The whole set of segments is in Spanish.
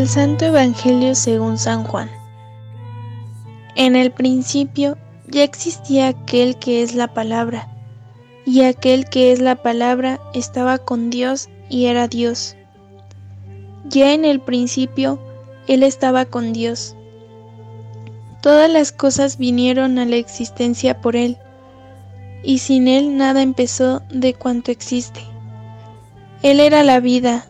Del Santo Evangelio según San Juan. En el principio ya existía aquel que es la palabra, y aquel que es la palabra estaba con Dios y era Dios. Ya en el principio Él estaba con Dios. Todas las cosas vinieron a la existencia por Él, y sin Él nada empezó de cuanto existe. Él era la vida,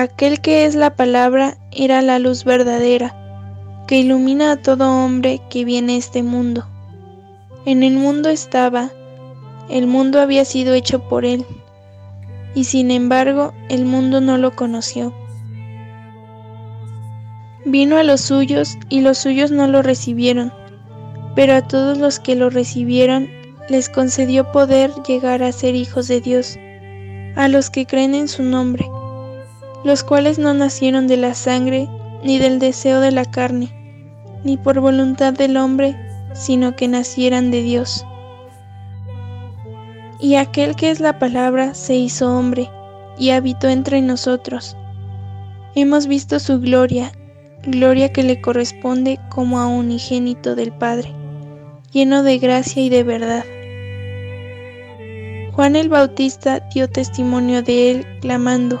Aquel que es la palabra era la luz verdadera, que ilumina a todo hombre que viene a este mundo. En el mundo estaba, el mundo había sido hecho por él, y sin embargo el mundo no lo conoció. Vino a los suyos y los suyos no lo recibieron, pero a todos los que lo recibieron les concedió poder llegar a ser hijos de Dios, a los que creen en su nombre los cuales no nacieron de la sangre, ni del deseo de la carne, ni por voluntad del hombre, sino que nacieran de Dios. Y aquel que es la palabra se hizo hombre, y habitó entre nosotros. Hemos visto su gloria, gloria que le corresponde como a unigénito del Padre, lleno de gracia y de verdad. Juan el Bautista dio testimonio de él, clamando,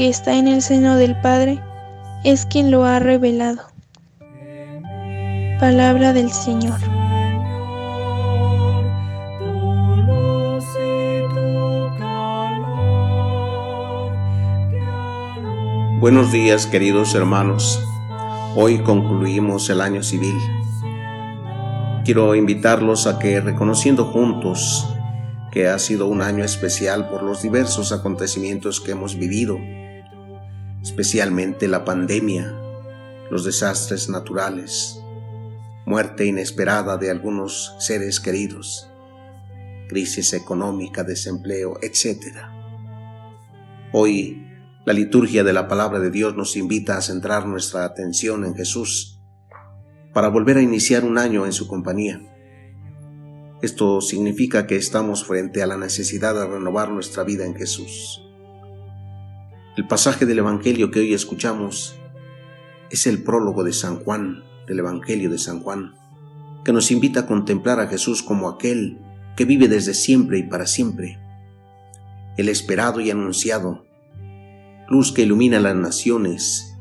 que está en el seno del Padre es quien lo ha revelado. Palabra del Señor. Buenos días queridos hermanos. Hoy concluimos el año civil. Quiero invitarlos a que reconociendo juntos que ha sido un año especial por los diversos acontecimientos que hemos vivido, especialmente la pandemia, los desastres naturales, muerte inesperada de algunos seres queridos, crisis económica, desempleo, etc. Hoy, la liturgia de la palabra de Dios nos invita a centrar nuestra atención en Jesús para volver a iniciar un año en su compañía. Esto significa que estamos frente a la necesidad de renovar nuestra vida en Jesús. El pasaje del Evangelio que hoy escuchamos es el prólogo de San Juan, del Evangelio de San Juan, que nos invita a contemplar a Jesús como aquel que vive desde siempre y para siempre, el esperado y anunciado, luz que ilumina las naciones,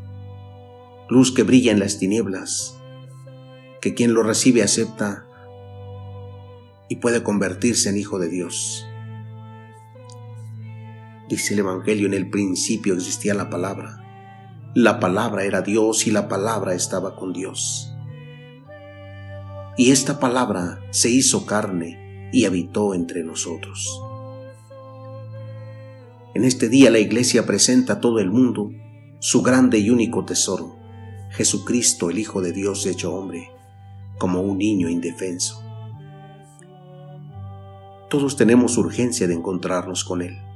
luz que brilla en las tinieblas, que quien lo recibe acepta y puede convertirse en hijo de Dios. Dice el Evangelio, en el principio existía la palabra. La palabra era Dios y la palabra estaba con Dios. Y esta palabra se hizo carne y habitó entre nosotros. En este día la iglesia presenta a todo el mundo su grande y único tesoro, Jesucristo el Hijo de Dios hecho hombre, como un niño indefenso. Todos tenemos urgencia de encontrarnos con Él.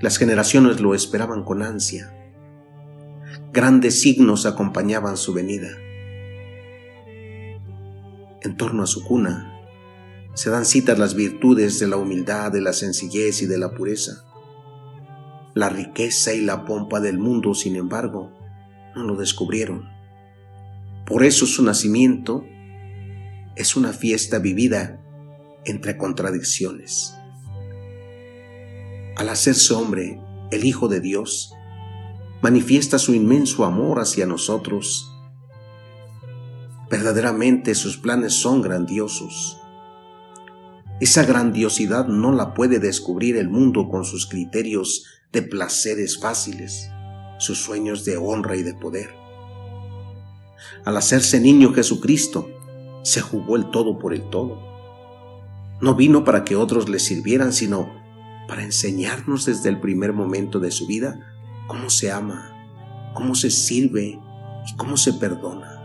Las generaciones lo esperaban con ansia. Grandes signos acompañaban su venida. En torno a su cuna se dan citas las virtudes de la humildad, de la sencillez y de la pureza. La riqueza y la pompa del mundo, sin embargo, no lo descubrieron. Por eso su nacimiento es una fiesta vivida entre contradicciones. Al hacerse hombre, el Hijo de Dios manifiesta su inmenso amor hacia nosotros Verdaderamente sus planes son grandiosos. Esa grandiosidad no la puede descubrir el mundo con sus criterios de placeres fáciles, sus sueños de honra y de poder. Al hacerse niño Jesucristo, se jugó el todo por el todo. No vino para que otros le sirvieran, sino para enseñarnos desde el primer momento de su vida cómo se ama, cómo se sirve y cómo se perdona.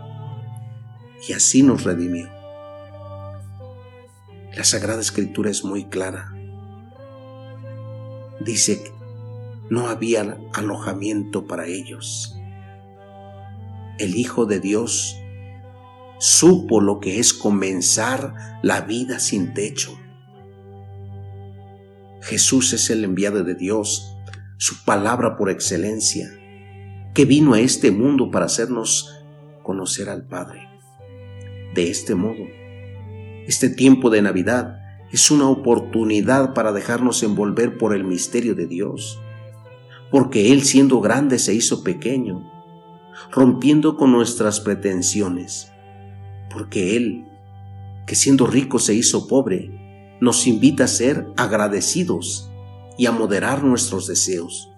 Y así nos redimió. La Sagrada Escritura es muy clara. Dice que no había alojamiento para ellos. El Hijo de Dios supo lo que es comenzar la vida sin techo. Jesús es el enviado de Dios, su palabra por excelencia, que vino a este mundo para hacernos conocer al Padre. De este modo, este tiempo de Navidad es una oportunidad para dejarnos envolver por el misterio de Dios, porque Él siendo grande se hizo pequeño, rompiendo con nuestras pretensiones, porque Él, que siendo rico se hizo pobre, nos invita a ser agradecidos y a moderar nuestros deseos.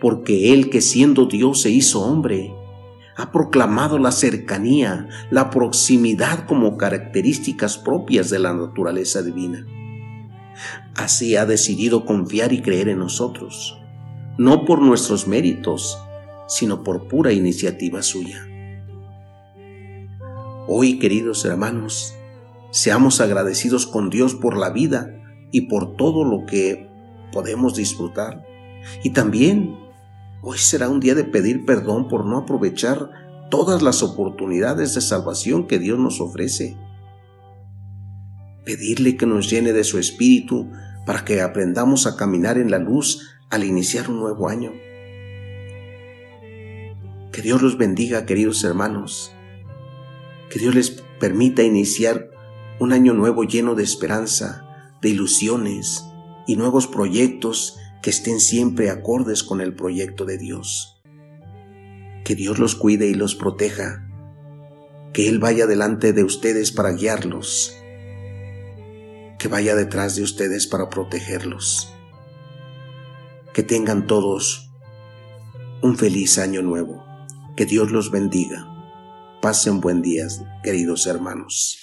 Porque Él que siendo Dios se hizo hombre, ha proclamado la cercanía, la proximidad como características propias de la naturaleza divina. Así ha decidido confiar y creer en nosotros, no por nuestros méritos, sino por pura iniciativa suya. Hoy, queridos hermanos, Seamos agradecidos con Dios por la vida y por todo lo que podemos disfrutar. Y también hoy será un día de pedir perdón por no aprovechar todas las oportunidades de salvación que Dios nos ofrece. Pedirle que nos llene de su espíritu para que aprendamos a caminar en la luz al iniciar un nuevo año. Que Dios los bendiga, queridos hermanos. Que Dios les permita iniciar un año nuevo lleno de esperanza, de ilusiones y nuevos proyectos que estén siempre acordes con el proyecto de Dios. Que Dios los cuide y los proteja, que Él vaya delante de ustedes para guiarlos, que vaya detrás de ustedes para protegerlos. Que tengan todos un feliz año nuevo. Que Dios los bendiga. Pasen buen día, queridos hermanos.